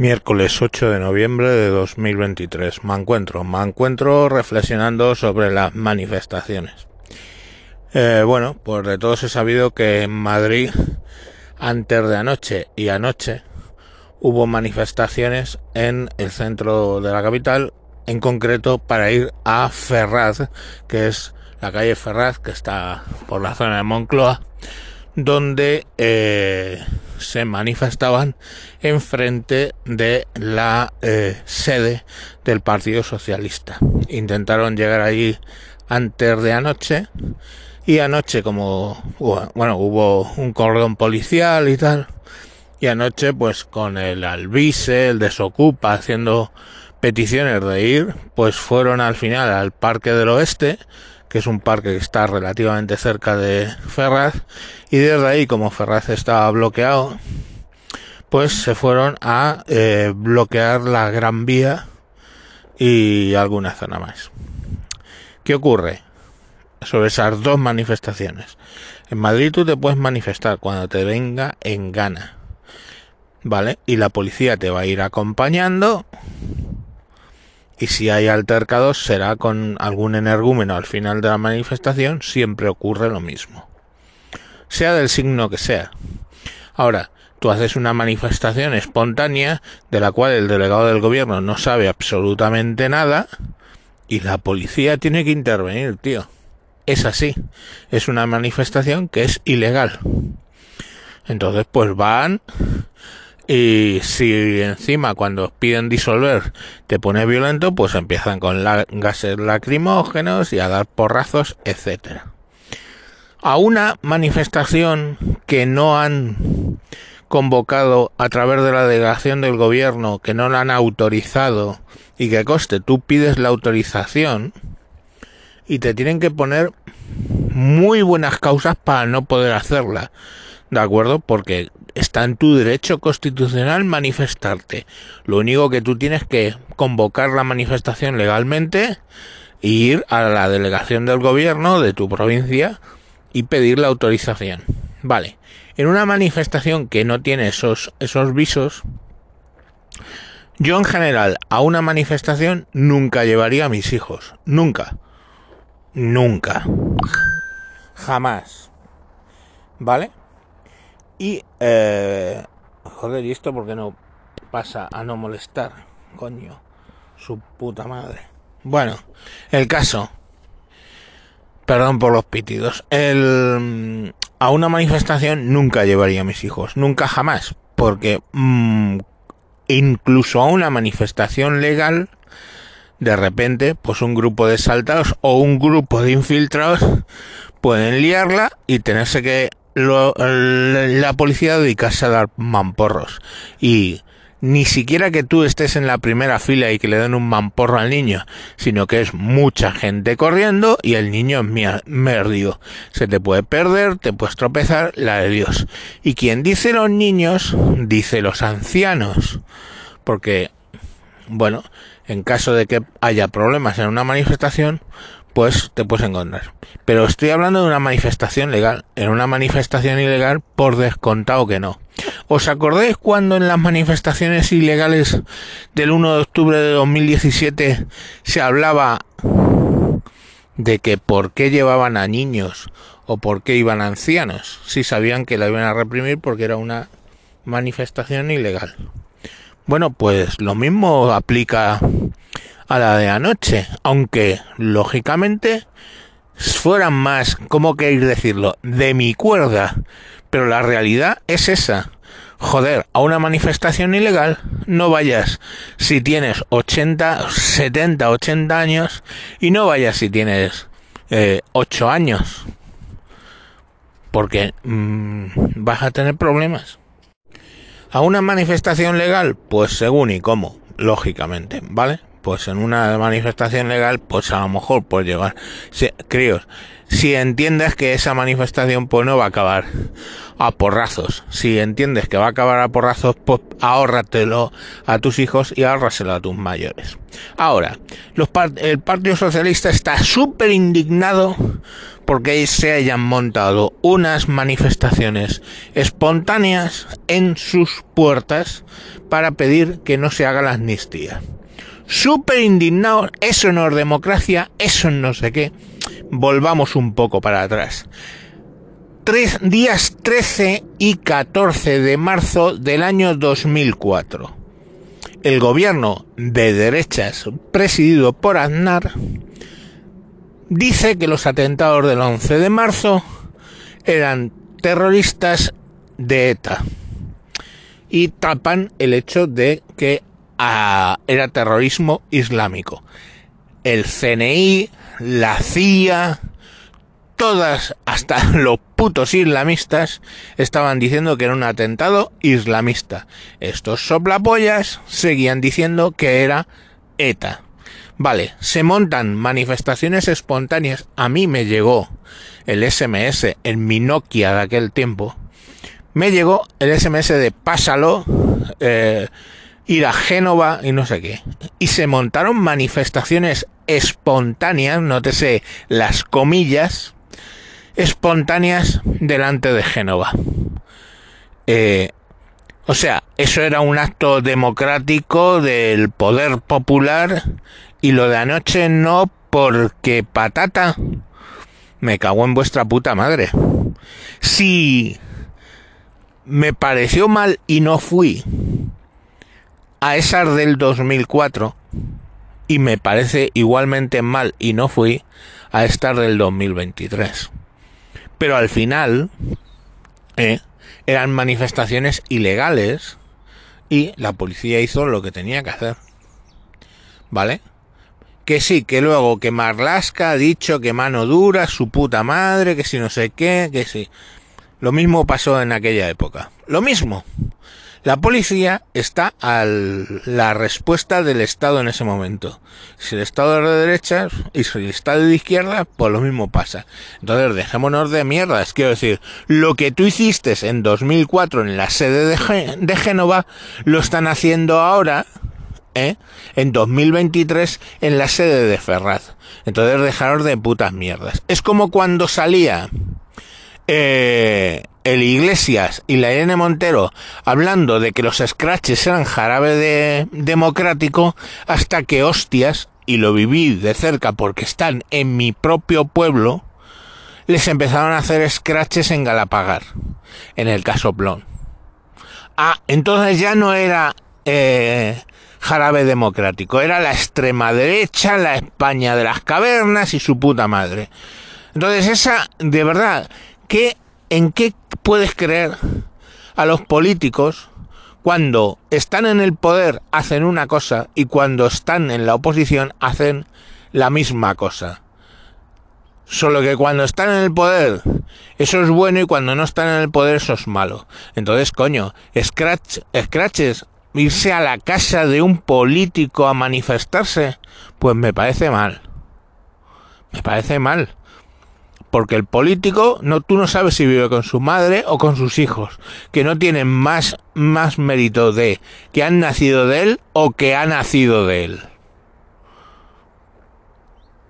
Miércoles 8 de noviembre de 2023. Me encuentro, me encuentro reflexionando sobre las manifestaciones. Eh, bueno, pues de todos he sabido que en Madrid, antes de anoche y anoche, hubo manifestaciones en el centro de la capital, en concreto para ir a Ferraz, que es la calle Ferraz, que está por la zona de Moncloa, donde eh, se manifestaban en frente de la eh, sede del Partido Socialista. Intentaron llegar allí antes de anoche y anoche como bueno hubo un cordón policial y tal y anoche pues con el albise, el desocupa haciendo peticiones de ir, pues fueron al final al Parque del Oeste que es un parque que está relativamente cerca de Ferraz, y desde ahí, como Ferraz estaba bloqueado, pues se fueron a eh, bloquear la Gran Vía y alguna zona más. ¿Qué ocurre sobre esas dos manifestaciones? En Madrid tú te puedes manifestar cuando te venga en gana, ¿vale? Y la policía te va a ir acompañando y si hay altercados será con algún energúmeno al final de la manifestación, siempre ocurre lo mismo. Sea del signo que sea. Ahora, tú haces una manifestación espontánea de la cual el delegado del gobierno no sabe absolutamente nada y la policía tiene que intervenir, tío. Es así. Es una manifestación que es ilegal. Entonces, pues van, y si encima cuando piden disolver te pone violento, pues empiezan con gases lacrimógenos y a dar porrazos, etcétera. A una manifestación que no han convocado a través de la delegación del gobierno, que no la han autorizado y que coste, tú pides la autorización y te tienen que poner muy buenas causas para no poder hacerla. ¿De acuerdo? Porque está en tu derecho constitucional manifestarte. Lo único que tú tienes que convocar la manifestación legalmente e ir a la delegación del gobierno de tu provincia y pedir la autorización. Vale. En una manifestación que no tiene esos, esos visos, yo en general a una manifestación nunca llevaría a mis hijos. Nunca. Nunca. Jamás. ¿Vale? Y, eh, joder, ¿y esto porque no pasa a no molestar? Coño, su puta madre. Bueno, el caso. Perdón por los pitidos. El, a una manifestación nunca llevaría a mis hijos. Nunca jamás. Porque mm, incluso a una manifestación legal, de repente, pues un grupo de saltados o un grupo de infiltrados pueden liarla y tenerse que la policía dedicarse a dar mamporros y ni siquiera que tú estés en la primera fila y que le den un mamporro al niño, sino que es mucha gente corriendo y el niño es merdido. Se te puede perder, te puedes tropezar, la de Dios. Y quien dice los niños, dice los ancianos. Porque, bueno, en caso de que haya problemas en una manifestación, pues te puedes encontrar. Pero estoy hablando de una manifestación legal. En una manifestación ilegal, por descontado que no. ¿Os acordáis cuando en las manifestaciones ilegales del 1 de octubre de 2017 se hablaba de que por qué llevaban a niños o por qué iban a ancianos si sabían que la iban a reprimir porque era una manifestación ilegal? Bueno, pues lo mismo aplica a la de anoche, aunque lógicamente fueran más, ¿cómo queréis decirlo?, de mi cuerda, pero la realidad es esa. Joder, a una manifestación ilegal no vayas si tienes 80, 70, 80 años y no vayas si tienes eh, 8 años. Porque mm, vas a tener problemas. A una manifestación legal, pues según y cómo, lógicamente, ¿vale? Pues en una manifestación legal, pues a lo mejor puedes llevar, si, críos, si entiendes que esa manifestación pues no va a acabar a porrazos, si entiendes que va a acabar a porrazos, pues ahórratelo a tus hijos y ahórraselo a tus mayores. Ahora, los el Partido Socialista está súper indignado porque se hayan montado unas manifestaciones espontáneas en sus puertas para pedir que no se haga la amnistía. Súper indignados, eso no es democracia, eso no sé qué. Volvamos un poco para atrás. Tres, días 13 y 14 de marzo del año 2004. El gobierno de derechas presidido por Aznar dice que los atentados del 11 de marzo eran terroristas de ETA y tapan el hecho de que era terrorismo islámico. El CNI, la CIA, todas, hasta los putos islamistas, estaban diciendo que era un atentado islamista. Estos soplapollas seguían diciendo que era ETA. Vale, se montan manifestaciones espontáneas. A mí me llegó el SMS en mi Nokia de aquel tiempo. Me llegó el SMS de pásalo, eh, ir a Génova y no sé qué. Y se montaron manifestaciones espontáneas, nótese las comillas, espontáneas delante de Génova. Eh, o sea, eso era un acto democrático del poder popular y lo de anoche no porque patata me cago en vuestra puta madre. Si me pareció mal y no fui a esas del 2004 y me parece igualmente mal y no fui a estar del 2023. Pero al final eh, eran manifestaciones ilegales y la policía hizo lo que tenía que hacer. ¿Vale? que sí, que luego que Marlaska ha dicho que mano dura, su puta madre, que si no sé qué, que sí. Lo mismo pasó en aquella época. Lo mismo. La policía está a la respuesta del Estado en ese momento. Si el Estado es de derecha y si el Estado es de izquierda, pues lo mismo pasa. Entonces, dejémonos de mierdas. Quiero decir, lo que tú hiciste en 2004 en la sede de, de Génova, lo están haciendo ahora ¿eh? en 2023 en la sede de Ferraz. Entonces dejaros de putas mierdas. Es como cuando salía eh, el Iglesias y la Irene Montero hablando de que los scratches eran jarabe de democrático hasta que hostias, y lo viví de cerca porque están en mi propio pueblo, les empezaron a hacer scratches en Galapagar, en el casoplón. Ah, entonces ya no era eh, jarabe democrático. Era la extrema derecha, la España de las cavernas y su puta madre. Entonces esa, de verdad, ¿qué, ¿en qué puedes creer a los políticos cuando están en el poder hacen una cosa y cuando están en la oposición hacen la misma cosa? Solo que cuando están en el poder eso es bueno y cuando no están en el poder eso es malo. Entonces, coño, scratch, scratches irse a la casa de un político a manifestarse, pues me parece mal. Me parece mal. Porque el político, no, tú no sabes si vive con su madre o con sus hijos, que no tienen más, más mérito de que han nacido de él o que ha nacido de él.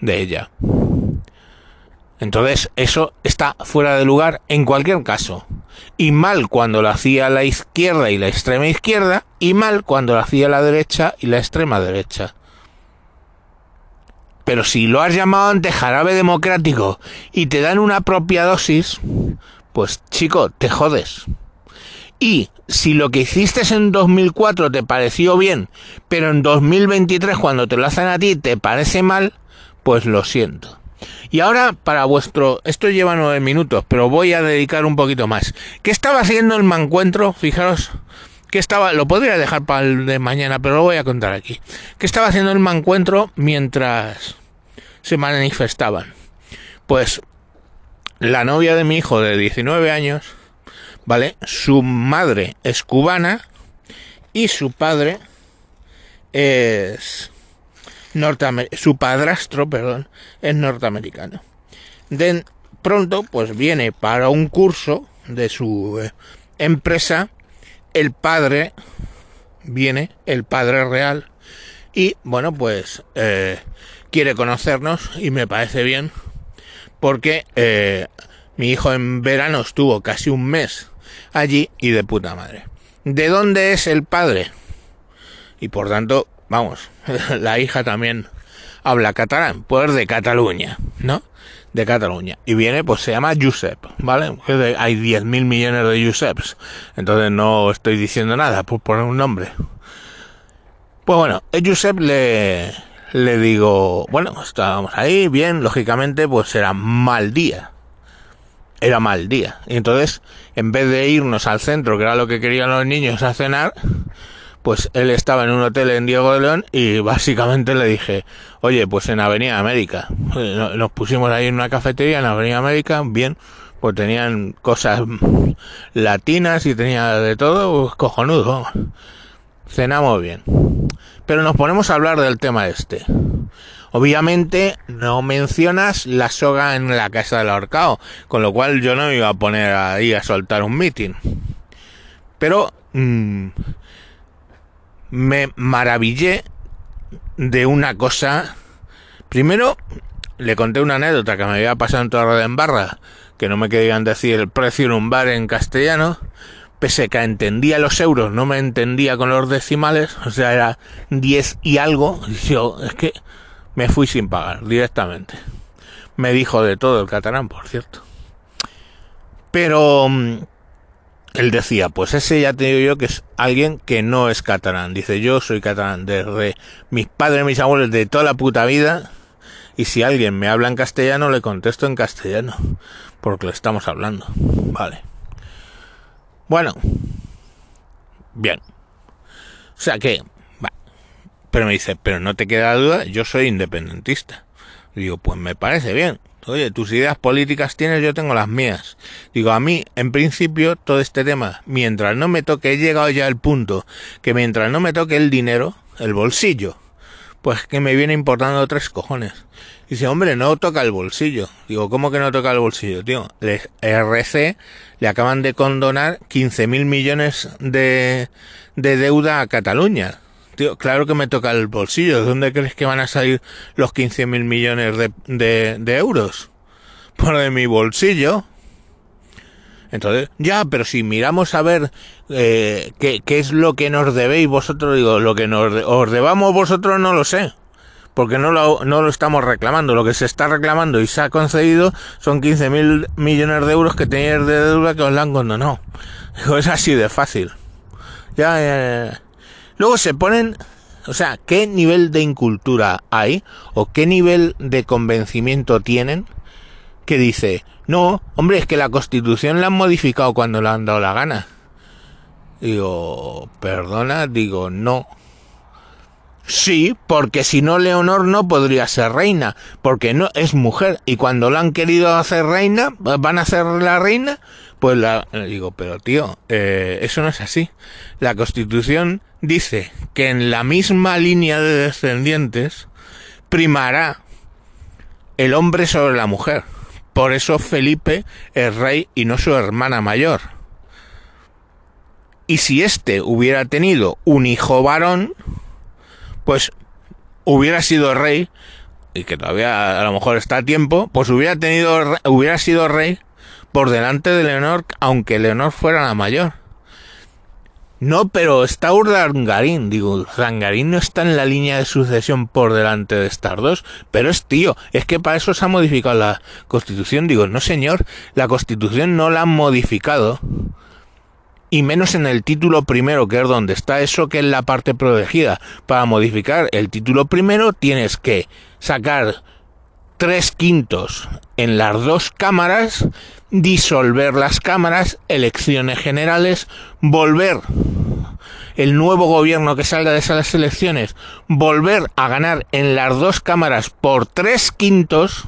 De ella. Entonces, eso está fuera de lugar en cualquier caso. Y mal cuando lo hacía la izquierda y la extrema izquierda, y mal cuando lo hacía la derecha y la extrema derecha. Pero si lo has llamado antes jarabe democrático y te dan una propia dosis, pues chico, te jodes. Y si lo que hiciste en 2004 te pareció bien, pero en 2023 cuando te lo hacen a ti te parece mal, pues lo siento. Y ahora para vuestro, esto lleva nueve minutos, pero voy a dedicar un poquito más. ¿Qué estaba haciendo el mancuentro? Fijaros, que estaba, lo podría dejar para el de mañana, pero lo voy a contar aquí. ¿Qué estaba haciendo el mancuentro mientras se manifestaban? Pues la novia de mi hijo de 19 años, ¿vale? Su madre es cubana y su padre es su padrastro, perdón, es norteamericano. De pronto, pues viene para un curso de su eh, empresa, el padre viene, el padre real, y bueno, pues eh, quiere conocernos y me parece bien porque eh, mi hijo en verano estuvo casi un mes allí y de puta madre. ¿De dónde es el padre? Y por tanto, vamos, la hija también habla catalán, pues de Cataluña, ¿no? De Cataluña. Y viene, pues se llama Josep, ¿vale? Hay 10.000 millones de Joseps. Entonces no estoy diciendo nada por poner un nombre. Pues bueno, a Josep le, le digo, bueno, estábamos ahí, bien, lógicamente, pues era mal día. Era mal día. Y entonces, en vez de irnos al centro, que era lo que querían los niños a cenar, pues él estaba en un hotel en Diego de León y básicamente le dije, oye, pues en Avenida América. Eh, nos pusimos ahí en una cafetería en Avenida América, bien, pues tenían cosas latinas y tenía de todo, pues cojonudo. Cenamos bien. Pero nos ponemos a hablar del tema este. Obviamente no mencionas la soga en la casa del ahorcado, con lo cual yo no me iba a poner ahí a soltar un meeting. Pero mmm, me maravillé de una cosa. Primero, le conté una anécdota que me había pasado en Torre de Barra, que no me querían decir el precio en un bar en castellano, pese que entendía los euros, no me entendía con los decimales, o sea, era 10 y algo, y yo, es que me fui sin pagar directamente. Me dijo de todo el catalán, por cierto. Pero mm, él decía, pues ese ya te digo yo que es alguien que no es catalán. Dice, yo soy catalán desde mis padres, mis abuelos, de toda la puta vida. Y si alguien me habla en castellano, le contesto en castellano. Porque lo estamos hablando. Vale. Bueno. Bien. O sea que... Pero me dice, pero no te queda duda, yo soy independentista. Digo, pues me parece bien. Oye, tus ideas políticas tienes, yo tengo las mías. Digo, a mí, en principio, todo este tema, mientras no me toque, he llegado ya al punto que mientras no me toque el dinero, el bolsillo, pues que me viene importando tres cojones. Dice, hombre, no toca el bolsillo. Digo, ¿cómo que no toca el bolsillo, tío? RC le acaban de condonar 15 mil millones de deuda a Cataluña. Tío, claro que me toca el bolsillo. ¿De dónde crees que van a salir los 15 mil millones de, de, euros? Por de mi bolsillo. Entonces, ya, pero si miramos a ver eh, qué, qué, es lo que nos debéis vosotros, digo, lo que nos os debamos vosotros no lo sé, porque no lo, no lo estamos reclamando. Lo que se está reclamando y se ha concedido son 15 mil millones de euros que tenéis de deuda que os la han condonado. Digo, es así de fácil. Ya, ya, ya. Luego se ponen, o sea, ¿qué nivel de incultura hay o qué nivel de convencimiento tienen que dice, no, hombre, es que la constitución la han modificado cuando le han dado la gana? Digo, perdona, digo, no. Sí, porque si no Leonor no podría ser reina, porque no es mujer y cuando la han querido hacer reina, van a hacer la reina, pues la digo, pero tío, eh, eso no es así. La Constitución dice que en la misma línea de descendientes primará el hombre sobre la mujer. Por eso Felipe es rey y no su hermana mayor. Y si éste hubiera tenido un hijo varón, pues hubiera sido rey, y que todavía a lo mejor está a tiempo, pues hubiera tenido, hubiera sido rey por delante de Leonor, aunque Leonor fuera la mayor. No, pero está Urdangarín. Digo, Urdangarín no está en la línea de sucesión por delante de estar dos, pero es tío. Es que para eso se ha modificado la constitución. Digo, no señor, la constitución no la han modificado. Y menos en el título primero, que es donde está eso que es la parte protegida. Para modificar el título primero tienes que sacar tres quintos en las dos cámaras disolver las cámaras, elecciones generales, volver el nuevo gobierno que salga de esas elecciones, volver a ganar en las dos cámaras por tres quintos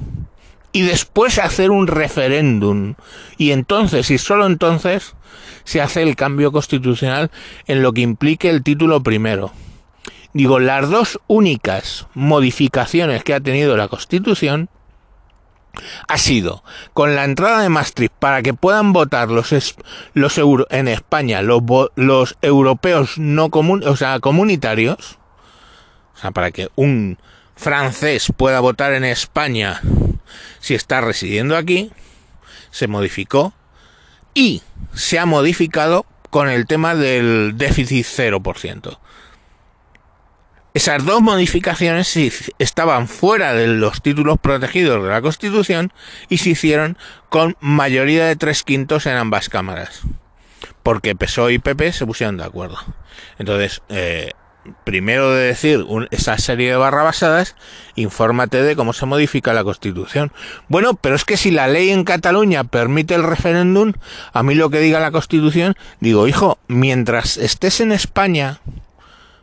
y después hacer un referéndum. Y entonces, y solo entonces, se hace el cambio constitucional en lo que implique el título primero. Digo, las dos únicas modificaciones que ha tenido la Constitución ha sido con la entrada de Maastricht para que puedan votar los, los en España los, los europeos no comun, o sea, comunitarios, para que un francés pueda votar en España si está residiendo aquí, se modificó y se ha modificado con el tema del déficit 0%. Esas dos modificaciones estaban fuera de los títulos protegidos de la Constitución y se hicieron con mayoría de tres quintos en ambas cámaras. Porque PSOE y PP se pusieron de acuerdo. Entonces, eh, primero de decir esa serie de barrabasadas, infórmate de cómo se modifica la Constitución. Bueno, pero es que si la ley en Cataluña permite el referéndum, a mí lo que diga la Constitución, digo, hijo, mientras estés en España,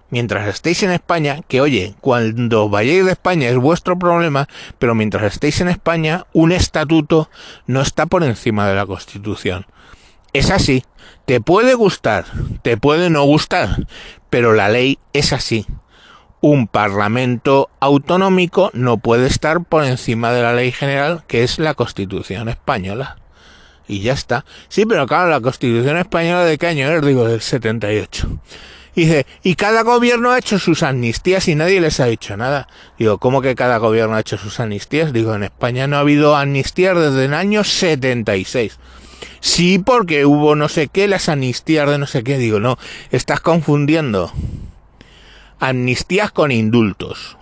mientras estéis en España, que oye, cuando vayáis de España es vuestro problema, pero mientras estéis en España, un estatuto no está por encima de la Constitución. Es así. Te puede gustar, te puede no gustar, pero la ley es así. Un parlamento autonómico no puede estar por encima de la ley general, que es la Constitución española. Y ya está. Sí, pero claro, la Constitución española de qué año es, digo, del 78. Y dice, y cada gobierno ha hecho sus amnistías y nadie les ha dicho nada. Digo, ¿cómo que cada gobierno ha hecho sus amnistías? Digo, en España no ha habido amnistías desde el año 76. Sí, porque hubo no sé qué, las amnistías de no sé qué. Digo, no, estás confundiendo amnistías con indultos.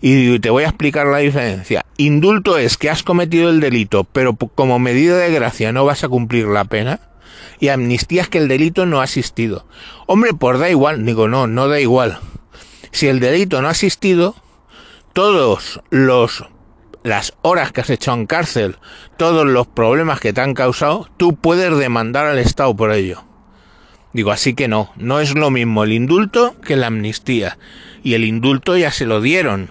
Y te voy a explicar la diferencia. Indulto es que has cometido el delito, pero como medida de gracia no vas a cumplir la pena y amnistía es que el delito no ha asistido. Hombre, pues da igual, digo, no, no da igual. Si el delito no ha asistido, todos los las horas que has hecho en cárcel, todos los problemas que te han causado, tú puedes demandar al Estado por ello. Digo, así que no, no es lo mismo el indulto que la amnistía. Y el indulto ya se lo dieron.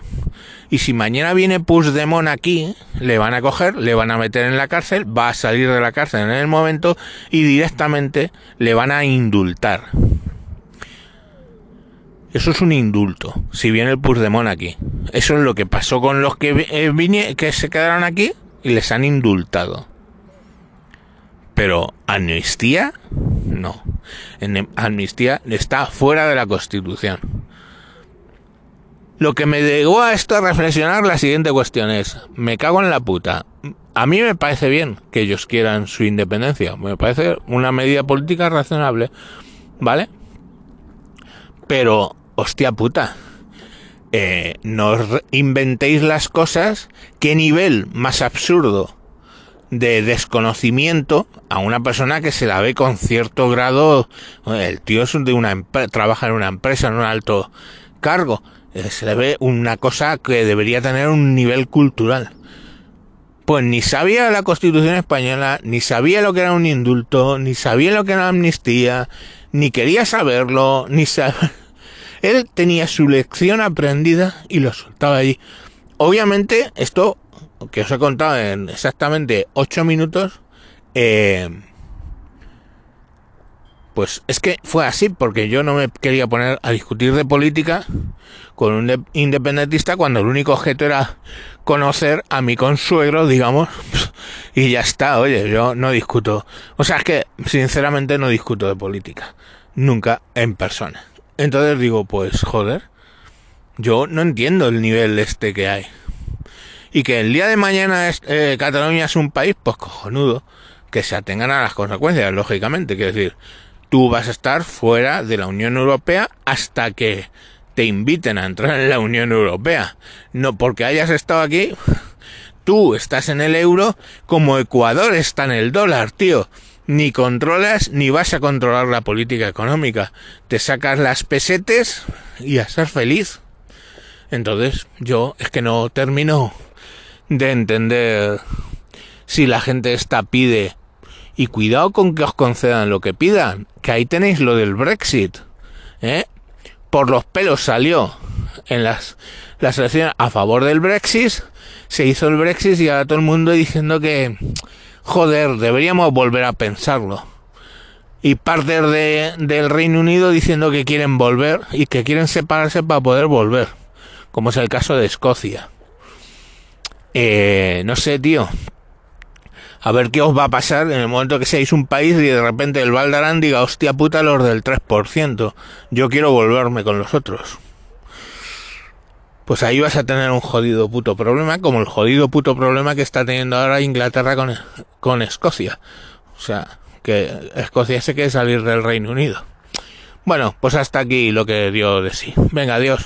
Y si mañana viene Puigdemont aquí, le van a coger, le van a meter en la cárcel, va a salir de la cárcel en el momento y directamente le van a indultar. Eso es un indulto, si viene el Puigdemont aquí. Eso es lo que pasó con los que, eh, que se quedaron aquí y les han indultado. Pero amnistía, no. En amnistía está fuera de la Constitución. Lo que me llegó a esto a reflexionar la siguiente cuestión es, me cago en la puta. A mí me parece bien que ellos quieran su independencia, me parece una medida política razonable, ¿vale? Pero, hostia puta, eh, no inventéis las cosas, qué nivel más absurdo de desconocimiento a una persona que se la ve con cierto grado, el tío es de una trabaja en una empresa, en un alto cargo, se le ve una cosa que debería tener un nivel cultural. Pues ni sabía la Constitución española, ni sabía lo que era un indulto, ni sabía lo que era amnistía, ni quería saberlo, ni saber... Él tenía su lección aprendida y lo soltaba allí. Obviamente, esto que os he contado en exactamente 8 minutos, eh, pues es que fue así, porque yo no me quería poner a discutir de política con un independentista cuando el único objeto era conocer a mi consuegro, digamos, y ya está, oye, yo no discuto. O sea, es que sinceramente no discuto de política, nunca en persona. Entonces digo, pues joder, yo no entiendo el nivel este que hay. Y que el día de mañana eh, Cataluña es un país, pues cojonudo, que se atengan a las consecuencias, lógicamente, quiero decir tú vas a estar fuera de la Unión Europea hasta que te inviten a entrar en la Unión Europea. No porque hayas estado aquí, tú estás en el euro como Ecuador está en el dólar, tío. Ni controlas ni vas a controlar la política económica. Te sacas las pesetes y a ser feliz. Entonces, yo es que no termino de entender si la gente esta pide y cuidado con que os concedan lo que pidan, que ahí tenéis lo del Brexit. ¿eh? Por los pelos salió en las, las elecciones a favor del Brexit, se hizo el Brexit y ahora todo el mundo diciendo que, joder, deberíamos volver a pensarlo. Y parte de, del Reino Unido diciendo que quieren volver y que quieren separarse para poder volver, como es el caso de Escocia. Eh, no sé, tío, a ver qué os va a pasar en el momento que seáis un país y de repente el Valdarán diga, hostia puta, los del 3%, yo quiero volverme con los otros. pues ahí vas a tener un jodido puto problema, como el jodido puto problema que está teniendo ahora Inglaterra con, con Escocia. O sea, que Escocia se quiere salir del Reino Unido. Bueno, pues hasta aquí lo que dio de sí. Venga, adiós.